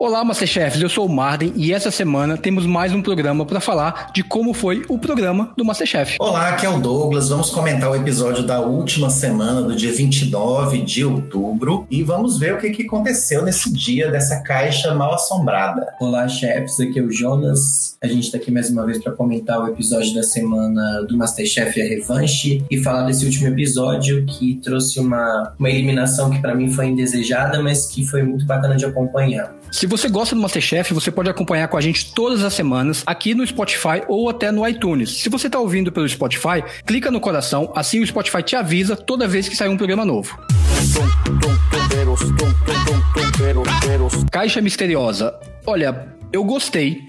Olá, Masterchefs, eu sou o Marden e essa semana temos mais um programa para falar de como foi o programa do Masterchef. Olá, aqui é o Douglas. Vamos comentar o episódio da última semana, do dia 29 de outubro, e vamos ver o que, que aconteceu nesse dia dessa caixa mal assombrada. Olá, chefs, aqui é o Jonas. A gente está aqui mais uma vez para comentar o episódio da semana do Masterchef A Revanche e falar desse último episódio que trouxe uma, uma eliminação que para mim foi indesejada, mas que foi muito bacana de acompanhar. Se você gosta do Masterchef, você pode acompanhar com a gente todas as semanas aqui no Spotify ou até no iTunes. Se você está ouvindo pelo Spotify, clica no coração, assim o Spotify te avisa toda vez que sair um programa novo. Caixa Misteriosa. Olha, eu gostei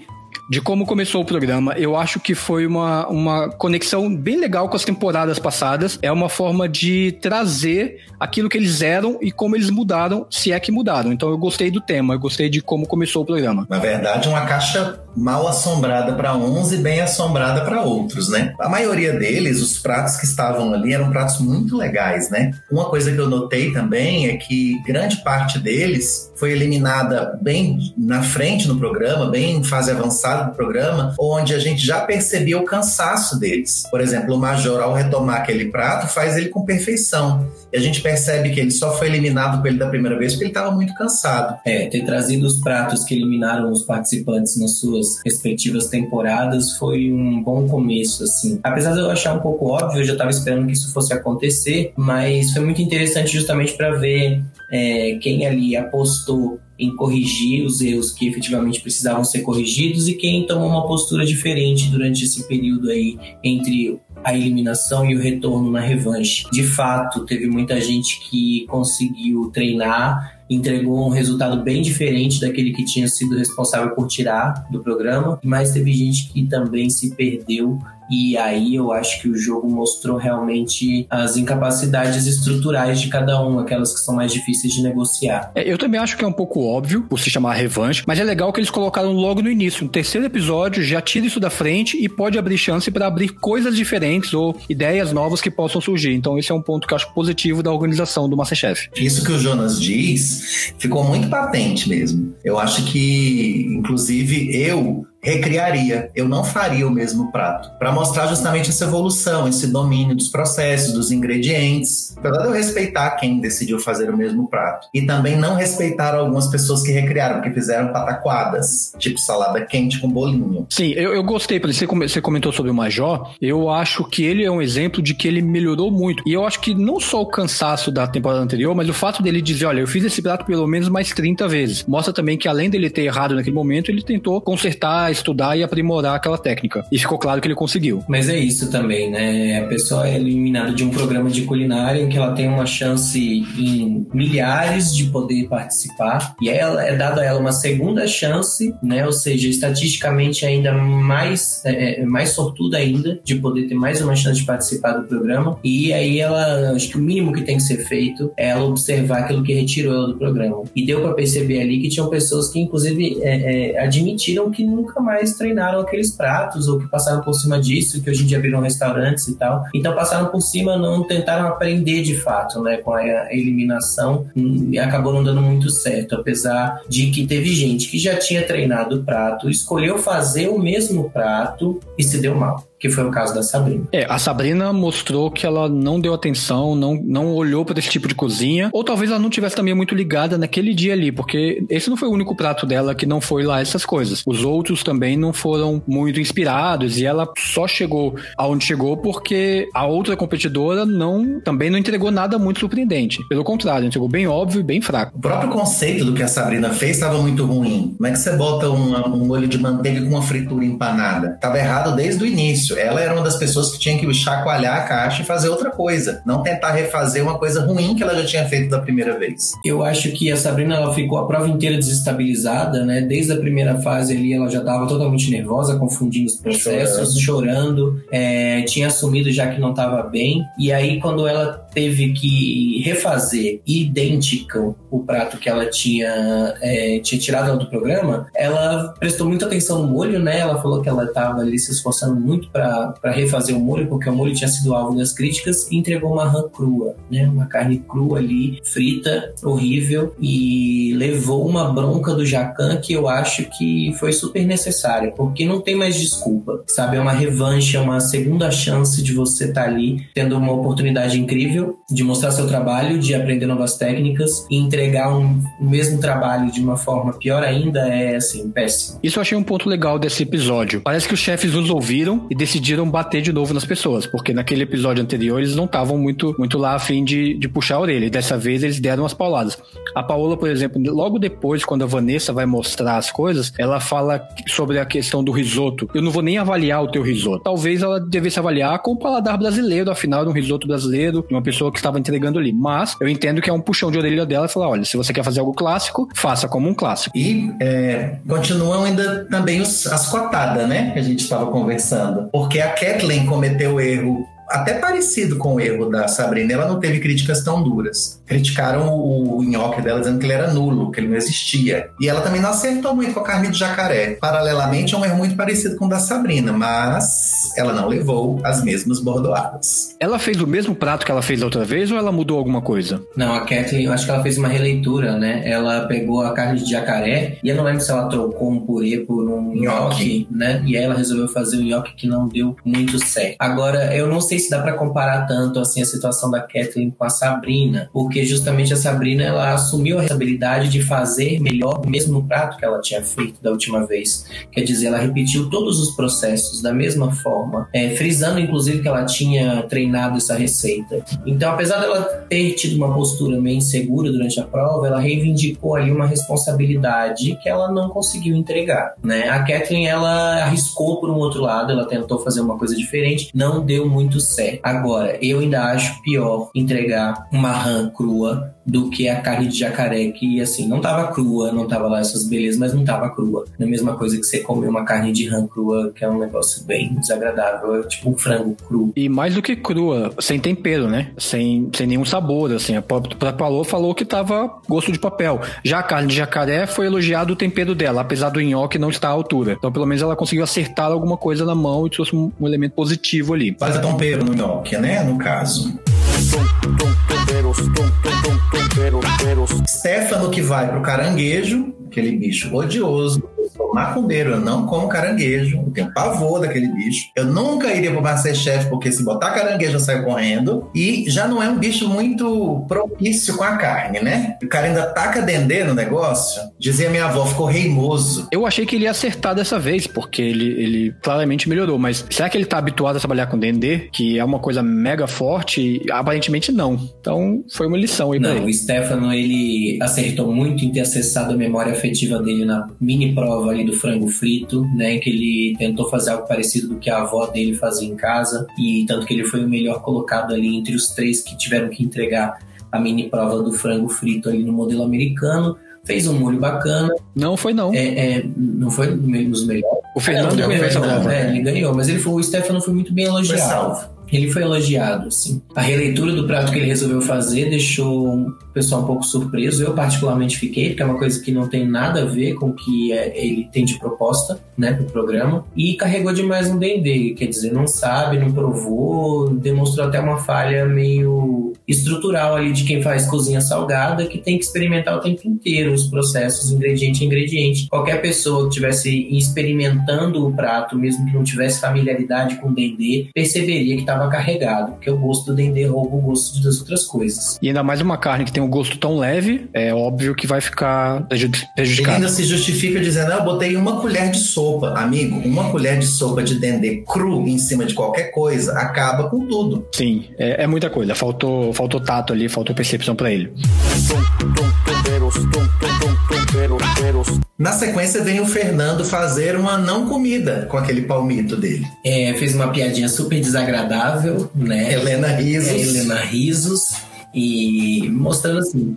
de como começou o programa. Eu acho que foi uma, uma conexão bem legal com as temporadas passadas. É uma forma de trazer aquilo que eles eram e como eles mudaram, se é que mudaram. Então eu gostei do tema, eu gostei de como começou o programa. Na verdade, uma caixa mal assombrada para uns e bem assombrada para outros, né? A maioria deles, os pratos que estavam ali eram pratos muito legais, né? Uma coisa que eu notei também é que grande parte deles foi eliminada bem na frente no programa, bem em fase avançada do programa, onde a gente já percebia o cansaço deles. Por exemplo, o Major, ao retomar aquele prato, faz ele com perfeição. E a gente percebe que ele só foi eliminado com ele da primeira vez porque ele estava muito cansado. É, ter trazido os pratos que eliminaram os participantes nas suas respectivas temporadas foi um bom começo, assim. Apesar de eu achar um pouco óbvio, eu já estava esperando que isso fosse acontecer, mas foi muito interessante justamente para ver é, quem ali apostou em corrigir os erros que efetivamente precisavam ser corrigidos e quem tomou uma postura diferente durante esse período aí entre a eliminação e o retorno na revanche. De fato, teve muita gente que conseguiu treinar entregou um resultado bem diferente daquele que tinha sido responsável por tirar do programa, mas teve gente que também se perdeu e aí eu acho que o jogo mostrou realmente as incapacidades estruturais de cada um, aquelas que são mais difíceis de negociar. É, eu também acho que é um pouco óbvio por se chamar revanche, mas é legal que eles colocaram logo no início. No terceiro episódio já tira isso da frente e pode abrir chance para abrir coisas diferentes ou ideias novas que possam surgir. Então esse é um ponto que eu acho positivo da organização do Masterchef. Isso que o Jonas diz ficou muito patente mesmo. Eu acho que, inclusive, eu recriaria, eu não faria o mesmo prato, para mostrar justamente essa evolução, esse domínio dos processos, dos ingredientes, apesar de eu respeitar quem decidiu fazer o mesmo prato. E também não respeitar algumas pessoas que recriaram, que fizeram pataquadas, tipo salada quente com bolinho. Sim, eu, eu gostei, isso você comentou sobre o Major, eu acho que ele é um exemplo de que ele melhorou muito, e eu acho que não só o cansaço da temporada anterior, mas o fato dele dizer, olha, eu fiz esse prato pelo menos mais 30 vezes, mostra também que além dele ter errado naquele momento, ele tentou consertar estudar e aprimorar aquela técnica. E ficou claro que ele conseguiu. Mas é isso também, né? A pessoa é eliminada de um programa de culinária em que ela tem uma chance em milhares de poder participar e ela é dada a ela uma segunda chance, né? Ou seja, estatisticamente ainda mais é, é, mais sortuda ainda de poder ter mais uma chance de participar do programa. E aí ela, acho que o mínimo que tem que ser feito é ela observar aquilo que retirou ela do programa. E deu para perceber ali que tinham pessoas que inclusive é, é, admitiram que nunca mais treinaram aqueles pratos ou que passaram por cima disso, que hoje em dia viram restaurantes e tal. Então passaram por cima, não tentaram aprender de fato, né, com a eliminação e acabou não dando muito certo, apesar de que teve gente que já tinha treinado o prato, escolheu fazer o mesmo prato e se deu mal que foi o caso da Sabrina. É, a Sabrina mostrou que ela não deu atenção, não, não olhou para esse tipo de cozinha, ou talvez ela não tivesse também muito ligada naquele dia ali, porque esse não foi o único prato dela que não foi lá essas coisas. Os outros também não foram muito inspirados e ela só chegou aonde chegou porque a outra competidora não também não entregou nada muito surpreendente. Pelo contrário, entregou bem óbvio e bem fraco. O próprio conceito do que a Sabrina fez estava muito ruim. Como é que você bota uma, um molho de manteiga com uma fritura empanada? Tava errado desde o início Ela era uma das pessoas que tinha que chacoalhar a caixa e fazer outra coisa. Não tentar refazer uma coisa ruim que ela já tinha feito da primeira vez. Eu acho que a Sabrina ela ficou a prova inteira desestabilizada, né? Desde a primeira fase ali ela já estava totalmente nervosa, confundindo os processos, chorando, chorando é, tinha assumido já que não estava bem. E aí quando ela teve que refazer idêntico o prato que ela tinha, é, tinha tirado do programa, ela prestou muita atenção no molho, né? Ela falou que ela estava ali se esforçando muito para refazer o molho, porque o molho tinha sido alvo das críticas e entregou uma rã crua, né? Uma carne crua ali, frita, horrível, e levou uma bronca do Jacan que eu acho que foi super necessária, porque não tem mais desculpa, sabe? É uma revanche, é uma segunda chance de você estar tá ali tendo uma oportunidade incrível de mostrar seu trabalho, de aprender novas técnicas e entregar um, o mesmo trabalho de uma forma pior ainda é assim, péssimo. Isso eu achei um ponto legal desse episódio. Parece que os chefes os ouviram e decidiram bater de novo nas pessoas, porque naquele episódio anterior eles não estavam muito, muito lá a fim de, de puxar a orelha. E dessa vez eles deram umas pauladas. A Paola, por exemplo, logo depois, quando a Vanessa vai mostrar as coisas, ela fala sobre a questão do risoto. Eu não vou nem avaliar o teu risoto. Talvez ela devesse avaliar com o paladar brasileiro, afinal, um risoto brasileiro, uma pessoa que estava entregando ali. Mas eu entendo que é um puxão de orelha dela e falar: olha, se você quer fazer algo clássico, faça como um clássico. E é, continuam ainda também os, as cotadas, né? Que a gente estava conversando. Porque a Kathleen cometeu erro até parecido com o erro da Sabrina, ela não teve críticas tão duras. Criticaram o, nhoque dela dizendo que ele era nulo, que ele não existia. E ela também não acertou muito com a carne de jacaré. Paralelamente, é um erro muito parecido com o da Sabrina, mas ela não levou as mesmas bordoadas. Ela fez o mesmo prato que ela fez da outra vez ou ela mudou alguma coisa? Não, a Kathleen, eu acho que ela fez uma releitura, né? Ela pegou a carne de jacaré e eu não lembro se ela trocou um purê por um nhoque, né? E aí ela resolveu fazer um nhoque que não deu muito certo. Agora, eu não sei se dá para comparar tanto assim a situação da Kathleen com a Sabrina, porque justamente a Sabrina ela assumiu a responsabilidade de fazer melhor o mesmo prato que ela tinha feito da última vez. Quer dizer, ela repetiu todos os processos da mesma forma, é, frisando inclusive que ela tinha treinado essa receita. Então, apesar dela ter tido uma postura meio insegura durante a prova, ela reivindicou ali uma responsabilidade que ela não conseguiu entregar, né? A Kathleen ela arriscou por um outro lado, ela tentou fazer uma coisa diferente, não deu muito certo. Agora, eu ainda acho pior entregar uma rã crua do que a carne de jacaré, que assim, não tava crua, não tava lá essas belezas, mas não tava crua. É a mesma coisa que você comer uma carne de rã crua, que é um negócio bem desagradável, é tipo um frango cru. E mais do que crua, sem tempero, né? Sem, sem nenhum sabor, assim. A própria Palô falou que tava gosto de papel. Já a carne de jacaré foi elogiado o tempero dela, apesar do nhoque não estar à altura. Então, pelo menos ela conseguiu acertar alguma coisa na mão e trouxe um, um elemento positivo ali. Faz tempero no nhoque, né? No caso. Stefano que vai pro caranguejo, aquele bicho odioso, sou macumbeiro, eu não como caranguejo, eu tenho pavor daquele bicho. Eu nunca iria pro Masterchef, porque se botar caranguejo eu saio correndo. E já não é um bicho muito propício com a carne, né? O cara ainda taca dendê no negócio. Dizia minha avó, ficou reimoso. Eu achei que ele ia acertar dessa vez, porque ele, ele claramente melhorou. Mas será que ele tá habituado a trabalhar com dendê, que é uma coisa mega forte? Aparentemente não. Então foi uma lição aí não, pra ele. O Stefano, ele acertou muito em ter acessado a memória afetiva dele na mini prova prova ali do frango frito, né? Que ele tentou fazer algo parecido do que a avó dele fazia em casa. E tanto que ele foi o melhor colocado ali entre os três que tiveram que entregar a mini prova do frango frito ali no modelo americano. Fez um molho bacana. Não foi, não. É, é não foi nos melhores. O Fernando não, ganhou essa prova. É, ele ganhou, mas ele foi, o Stefano foi muito bem elogiado ele foi elogiado, assim. A releitura do prato que ele resolveu fazer deixou pessoal um pouco surpreso. Eu particularmente fiquei, porque é uma coisa que não tem nada a ver com o que é, ele tem de proposta, né, pro programa. E carregou demais um D&D, quer dizer, não sabe, não provou, demonstrou até uma falha meio estrutural ali de quem faz cozinha salgada, que tem que experimentar o tempo inteiro os processos, ingrediente a ingrediente. Qualquer pessoa que estivesse experimentando o prato, mesmo que não tivesse familiaridade com D&D, perceberia que estava carregado, porque o gosto do dendê rouba o gosto das outras coisas. E ainda mais uma carne que tem um gosto tão leve, é óbvio que vai ficar prejudicado. Ele ainda se justifica dizendo, ah, eu botei uma colher de sopa. Amigo, uma colher de sopa de dendê cru em cima de qualquer coisa acaba com tudo. Sim, é, é muita coisa. Faltou, faltou tato ali, faltou percepção para ele. Na sequência vem o Fernando fazer uma não comida com aquele palmito dele. É, fez uma piadinha super desagradável, né? Helena Risos. É, Helena Risos. E mostrando assim.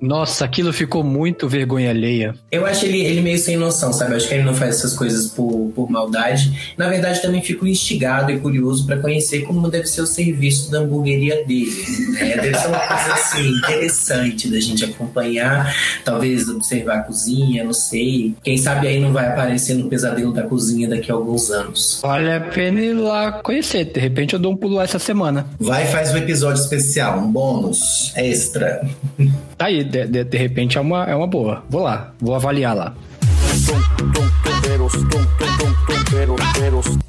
Nossa, aquilo ficou muito vergonha alheia. Eu acho ele, ele meio sem noção, sabe? Eu acho que ele não faz essas coisas por, por maldade. Na verdade, também fico instigado e curioso para conhecer como deve ser o serviço da hamburgueria dele. Né? Deve ser uma coisa assim, interessante da gente acompanhar, talvez observar a cozinha, não sei. Quem sabe aí não vai aparecer no pesadelo da cozinha daqui a alguns anos. Vale a pena ir lá conhecer. De repente eu dou um pulo lá essa semana. Vai e faz um episódio especial, um bônus extra. Tá aí, de, de, de repente é uma, é uma boa. Vou lá, vou avaliar lá.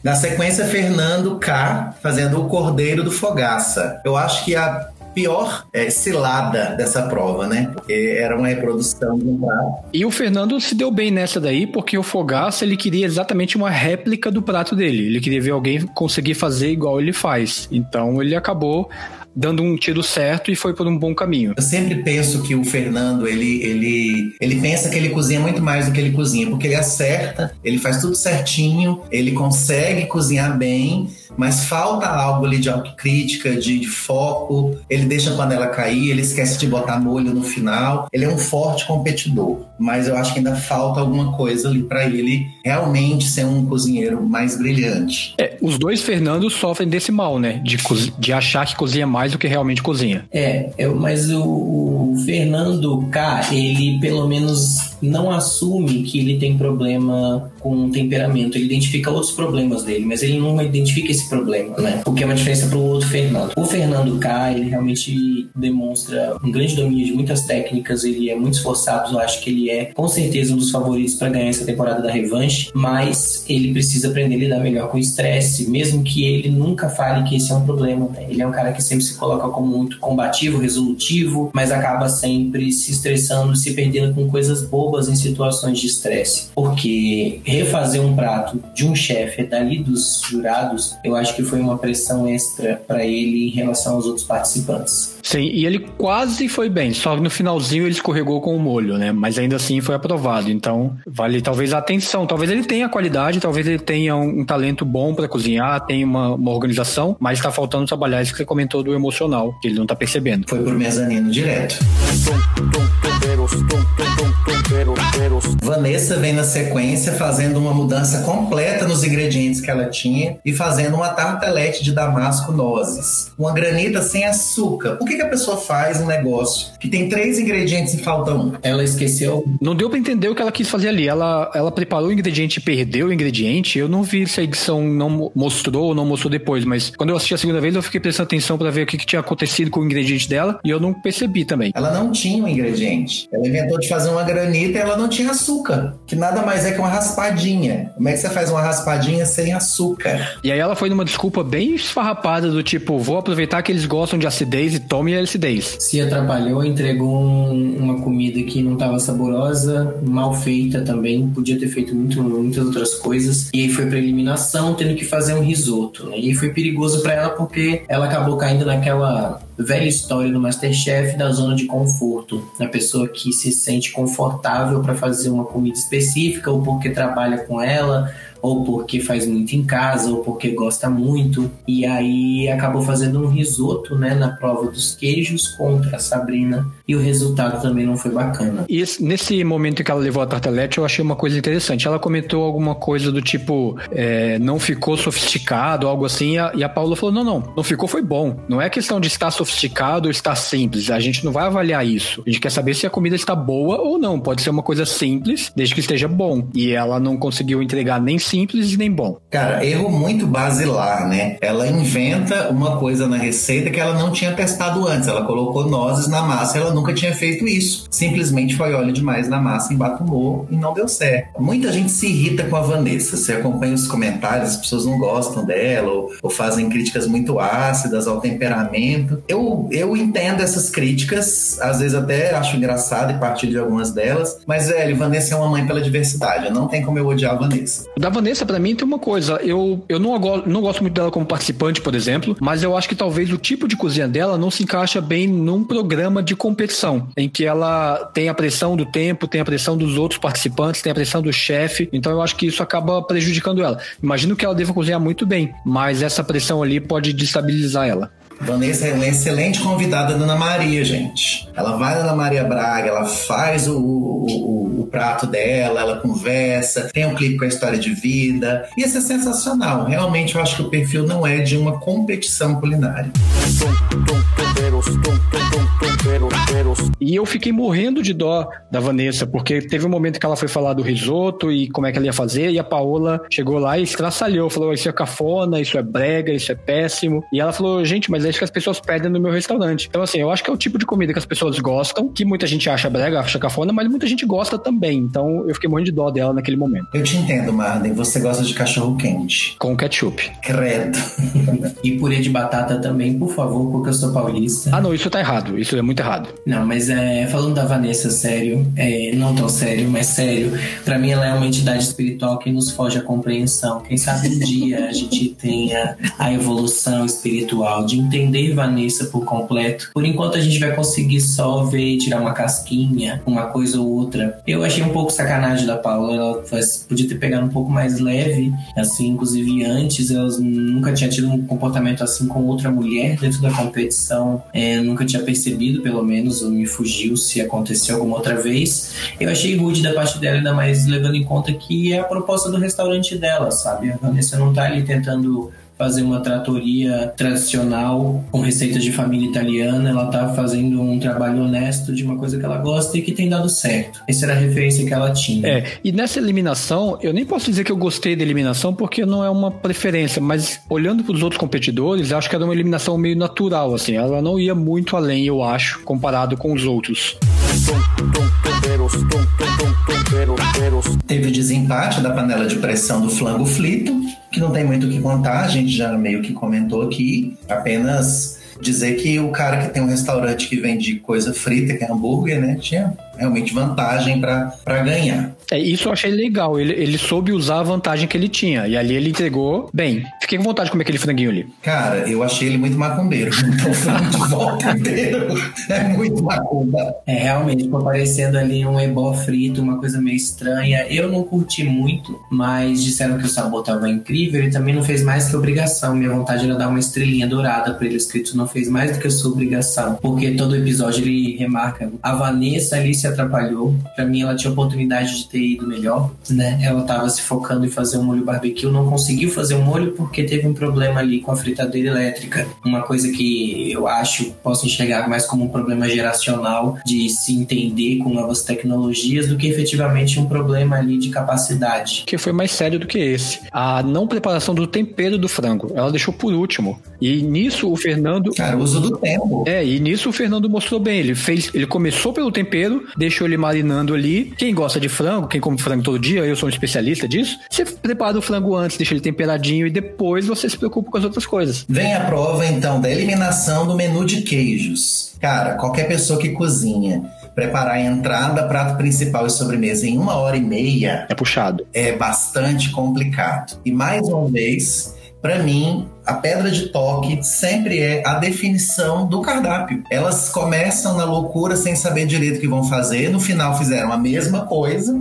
Na sequência, Fernando K fazendo o Cordeiro do Fogaça. Eu acho que a pior é, cilada dessa prova, né? Porque era uma reprodução de um prato. E o Fernando se deu bem nessa daí, porque o Fogaça ele queria exatamente uma réplica do prato dele. Ele queria ver alguém conseguir fazer igual ele faz. Então ele acabou dando um tiro certo e foi por um bom caminho. Eu sempre penso que o Fernando, ele, ele, ele pensa que ele cozinha muito mais do que ele cozinha, porque ele acerta, ele faz tudo certinho, ele consegue cozinhar bem, mas falta algo ali de autocrítica, de, de foco. Ele deixa a panela cair, ele esquece de botar molho no final. Ele é um forte competidor, mas eu acho que ainda falta alguma coisa ali para ele realmente ser um cozinheiro mais brilhante. É, os dois Fernandos sofrem desse mal, né? De, de achar que cozinha mais do que realmente cozinha. É, eu, mas o, o Fernando K, ele pelo menos não assume que ele tem problema com temperamento. Ele identifica outros problemas dele, mas ele não identifica esse problema, né? O que é uma diferença para o outro Fernando. O Fernando K, ele realmente demonstra um grande domínio de muitas técnicas, ele é muito esforçado, eu acho que ele é com certeza um dos favoritos para ganhar essa temporada da revanche, mas ele precisa aprender a lidar melhor com o estresse, mesmo que ele nunca fale que esse é um problema. Né? Ele é um cara que sempre se coloca como muito combativo, resolutivo, mas acaba sempre se estressando, se perdendo com coisas bobas em situações de estresse. Porque refazer um prato de um chefe dali dos jurados, eu acho que foi uma pressão extra para ele em relação aos outros participantes. Sim, e ele quase foi bem, só que no finalzinho ele escorregou com o molho, né? Mas ainda assim foi aprovado. Então, vale talvez a atenção. Talvez ele tenha qualidade, talvez ele tenha um, um talento bom para cozinhar, tenha uma, uma organização, mas está faltando trabalhar isso que você comentou do emocional, que ele não tá percebendo. Foi pro mezanino direto. Vanessa vem na sequência fazendo uma mudança completa nos ingredientes que ela tinha e fazendo uma tartelete de damasco nozes. Uma granita sem açúcar. Por que, que a pessoa faz um negócio que tem três ingredientes e falta um? Ela esqueceu. Não deu para entender o que ela quis fazer ali. Ela, ela preparou o ingrediente e perdeu o ingrediente. Eu não vi se a edição não mostrou ou não mostrou depois, mas quando eu assisti a segunda vez eu fiquei prestando atenção para ver o que, que tinha acontecido com o ingrediente dela e eu não percebi também. Ela não tinha um ingrediente. Ela inventou de fazer uma granita e ela não tinha açúcar, que nada mais é que uma raspadinha. Como é que você faz uma raspadinha sem açúcar? E aí ela foi numa desculpa bem esfarrapada do tipo, vou aproveitar que eles gostam de acidez e tome a acidez. Se atrapalhou, entregou um, uma comida que não estava saborosa, mal feita também, podia ter feito muito, muitas outras coisas. E aí foi pra eliminação, tendo que fazer um risoto. Né? E foi perigoso para ela porque ela acabou caindo naquela velha história do Masterchef da zona de conforto. A pessoa que se sente confortável para fazer uma comida específica ou porque trabalha com ela ou porque faz muito em casa, ou porque gosta muito. E aí acabou fazendo um risoto, né, na prova dos queijos contra a Sabrina. E o resultado também não foi bacana. E nesse momento que ela levou a tartelete, eu achei uma coisa interessante. Ela comentou alguma coisa do tipo, é, não ficou sofisticado, algo assim. E a, e a Paula falou: não, não, não ficou, foi bom. Não é questão de estar sofisticado ou estar simples. A gente não vai avaliar isso. A gente quer saber se a comida está boa ou não. Pode ser uma coisa simples, desde que esteja bom. E ela não conseguiu entregar nem simples nem bom. Cara, erro muito basilar, né? Ela inventa uma coisa na receita que ela não tinha testado antes. Ela colocou nozes na massa, ela nunca tinha feito isso. Simplesmente foi óleo demais na massa, embatumou e não deu certo. Muita gente se irrita com a Vanessa. Você acompanha os comentários, as pessoas não gostam dela ou, ou fazem críticas muito ácidas ao temperamento. Eu, eu entendo essas críticas, às vezes até acho engraçado e partilho de algumas delas, mas, velho, Vanessa é uma mãe pela diversidade. Não tem como eu odiar a Vanessa. Da Vanessa, para mim, tem uma coisa. Eu, eu não, não gosto muito dela como participante, por exemplo, mas eu acho que talvez o tipo de cozinha dela não se encaixa bem num programa de competição, em que ela tem a pressão do tempo, tem a pressão dos outros participantes, tem a pressão do chefe. Então eu acho que isso acaba prejudicando ela. Imagino que ela deva cozinhar muito bem, mas essa pressão ali pode destabilizar ela. Vanessa é uma excelente convidada da Ana Maria, gente. Ela vai na Ana Maria Braga, ela faz o, o, o, prato dela, ela conversa, tem um clipe com a história de vida. E isso é sensacional. Realmente eu acho que o perfil não é de uma competição culinária. E eu fiquei morrendo de dó da Vanessa, porque teve um momento que ela foi falar do risoto e como é que ela ia fazer, e a Paola chegou lá e estraçalhou, falou: Isso é cafona, isso é brega, isso é péssimo. E ela falou: Gente, mas é isso que as pessoas pedem no meu restaurante. Então, assim, eu acho que é o tipo de comida que as pessoas gostam, que muita gente acha brega, acha cafona, mas muita gente gosta também. Então, eu fiquei morrendo de dó dela naquele momento. Eu te entendo, Marden. Você gosta de cachorro quente. Com ketchup. Credo. e purê de batata também, por favor, porque eu sou paulista. Ah, não, isso tá errado. Isso é muito errado. Não, mas é, falando da Vanessa, sério, é, não tão sério, mas sério, para mim ela é uma entidade espiritual que nos foge a compreensão. Quem sabe um dia a gente tenha a evolução espiritual de entender Vanessa por completo. Por enquanto a gente vai conseguir só ver, tirar uma casquinha, uma coisa ou outra. Eu achei um pouco sacanagem da Paula, ela podia ter pegado um pouco mais leve, assim, inclusive antes ela nunca tinha tido um comportamento assim com outra mulher dentro da competição, é, nunca tinha percebido, pelo menos, ou me fugiu se aconteceu alguma outra vez. Eu achei rude da parte dela, ainda mais levando em conta que é a proposta do restaurante dela, sabe? A Vanessa não tá ali tentando fazer uma tratoria tradicional com receitas de família italiana. Ela tá fazendo um trabalho honesto de uma coisa que ela gosta e que tem dado certo. Essa era a referência que ela tinha. É, e nessa eliminação, eu nem posso dizer que eu gostei da eliminação porque não é uma preferência, mas olhando para os outros competidores, acho que era uma eliminação meio natural, assim. Ela não ia muito além, eu acho, comparado com os outros. Teve o desempate da panela de pressão do flango frito, que não tem muito o que contar, a gente já meio que comentou aqui, apenas dizer que o cara que tem um restaurante que vende coisa frita, que é hambúrguer, né, tinha realmente vantagem para ganhar. É, isso eu achei legal. Ele, ele soube usar a vantagem que ele tinha. E ali ele entregou bem. Fiquei com vontade de comer aquele franguinho ali. Cara, eu achei ele muito macumbeiro. Então, frango de volta inteiro é muito macumba. É, realmente, ficou parecendo ali um ebó frito, uma coisa meio estranha. Eu não curti muito, mas disseram que o sabor estava incrível. Ele também não fez mais que obrigação. Minha vontade era dar uma estrelinha dourada para ele escrito. Não fez mais do que a sua obrigação. Porque todo episódio ele remarca. A Vanessa ali se atrapalhou. Para mim, ela tinha oportunidade de ter ido melhor, né? Ela tava se focando em fazer um molho barbecue, não conseguiu fazer o um molho porque teve um problema ali com a fritadeira elétrica. Uma coisa que eu acho, posso enxergar mais como um problema geracional de se entender com novas tecnologias do que efetivamente um problema ali de capacidade. Que foi mais sério do que esse. A não preparação do tempero do frango. Ela deixou por último. E nisso o Fernando. Cara, uso do tempo. É, e nisso o Fernando mostrou bem. Ele fez. Ele começou pelo tempero, deixou ele marinando ali. Quem gosta de frango, quem come frango todo dia, eu sou um especialista disso. Você prepara o frango antes, deixa ele temperadinho e depois você se preocupa com as outras coisas. Vem a prova então da eliminação do menu de queijos. Cara, qualquer pessoa que cozinha preparar a entrada, prato principal e sobremesa em uma hora e meia. É puxado. É bastante complicado. E mais uma vez, para mim, a pedra de toque sempre é a definição do cardápio. Elas começam na loucura sem saber direito o que vão fazer, no final fizeram a mesma coisa,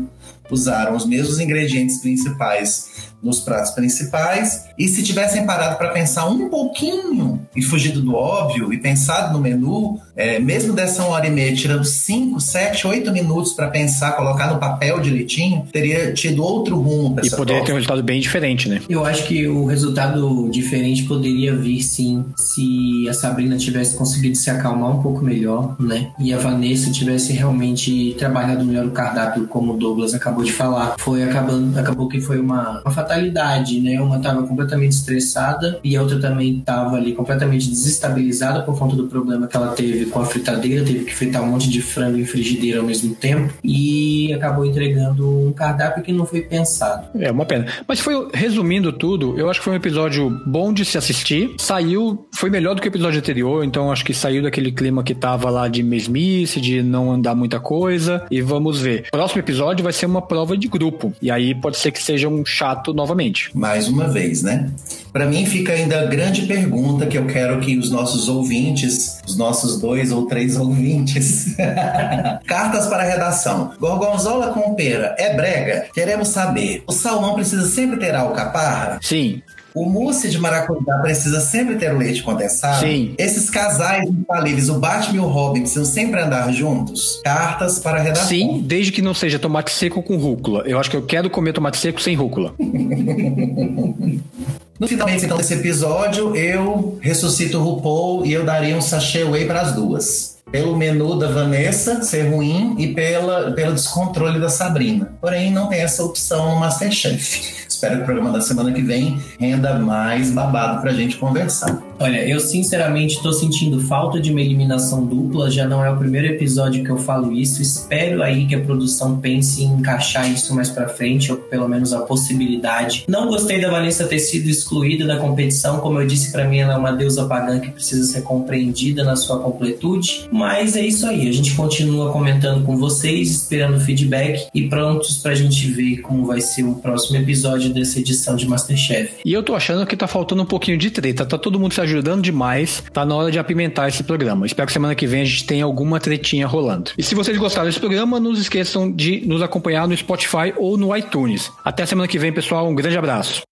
usaram os mesmos ingredientes principais nos pratos principais. E se tivessem parado para pensar um pouquinho e fugido do óbvio e pensado no menu, é, mesmo dessa uma hora e meia, tirando 5, 7, 8 minutos para pensar, colocar no papel direitinho, teria tido outro rumo. E poderia ter um resultado bem diferente, né? Eu acho que o resultado diferente poderia vir sim se a Sabrina tivesse conseguido se acalmar um pouco melhor, né? E a Vanessa tivesse realmente trabalhado melhor o cardápio, como o Douglas acabou de falar. Foi acabando, acabou que foi uma, uma fatalidade, né? Uma estava completamente estressada e a outra também estava ali completamente desestabilizada por conta do problema que ela teve com a fritadeira, teve que fritar um monte de frango em frigideira ao mesmo tempo e acabou entregando um cardápio que não foi pensado. É uma pena. Mas foi, resumindo tudo, eu acho que foi um episódio bom de se assistir. Saiu, foi melhor do que o episódio anterior, então acho que saiu daquele clima que tava lá de mesmice, de não andar muita coisa. E vamos ver. Próximo episódio vai ser uma prova de grupo. E aí pode ser que seja um chato novamente. Mais uma vez, né? Para mim fica ainda a grande pergunta que eu quero que os nossos ouvintes, os nossos dois ou três ouvintes, cartas para a redação. Gorgonzola com pera é brega? Queremos saber. O salmão precisa sempre ter alcaparra? Sim. O mousse de maracujá precisa sempre ter o leite condensado? Sim. Esses casais infalíveis, o Batman e o Robin, precisam sempre andar juntos? Cartas para redação. Sim, desde que não seja tomate seco com rúcula. Eu acho que eu quero comer tomate seco sem rúcula. No finalmente então desse episódio, eu ressuscito o RuPaul e eu daria um sachê whey para as duas. Pelo menu da Vanessa ser ruim e pela, pelo descontrole da Sabrina. Porém, não tem essa opção no Masterchef. Espero que o programa da semana que vem renda mais babado pra gente conversar. Olha, eu sinceramente tô sentindo falta de uma eliminação dupla. Já não é o primeiro episódio que eu falo isso. Espero aí que a produção pense em encaixar isso mais pra frente, ou pelo menos a possibilidade. Não gostei da Vanessa ter sido excluída da competição. Como eu disse, para mim ela é uma deusa pagã que precisa ser compreendida na sua completude. Mas é isso aí. A gente continua comentando com vocês, esperando feedback e prontos pra gente ver como vai ser o próximo episódio dessa edição de Masterchef. E eu tô achando que tá faltando um pouquinho de treta. Tá todo mundo se ajudando demais. Tá na hora de apimentar esse programa. Espero que semana que vem a gente tenha alguma tretinha rolando. E se vocês gostaram desse programa, não esqueçam de nos acompanhar no Spotify ou no iTunes. Até semana que vem, pessoal. Um grande abraço.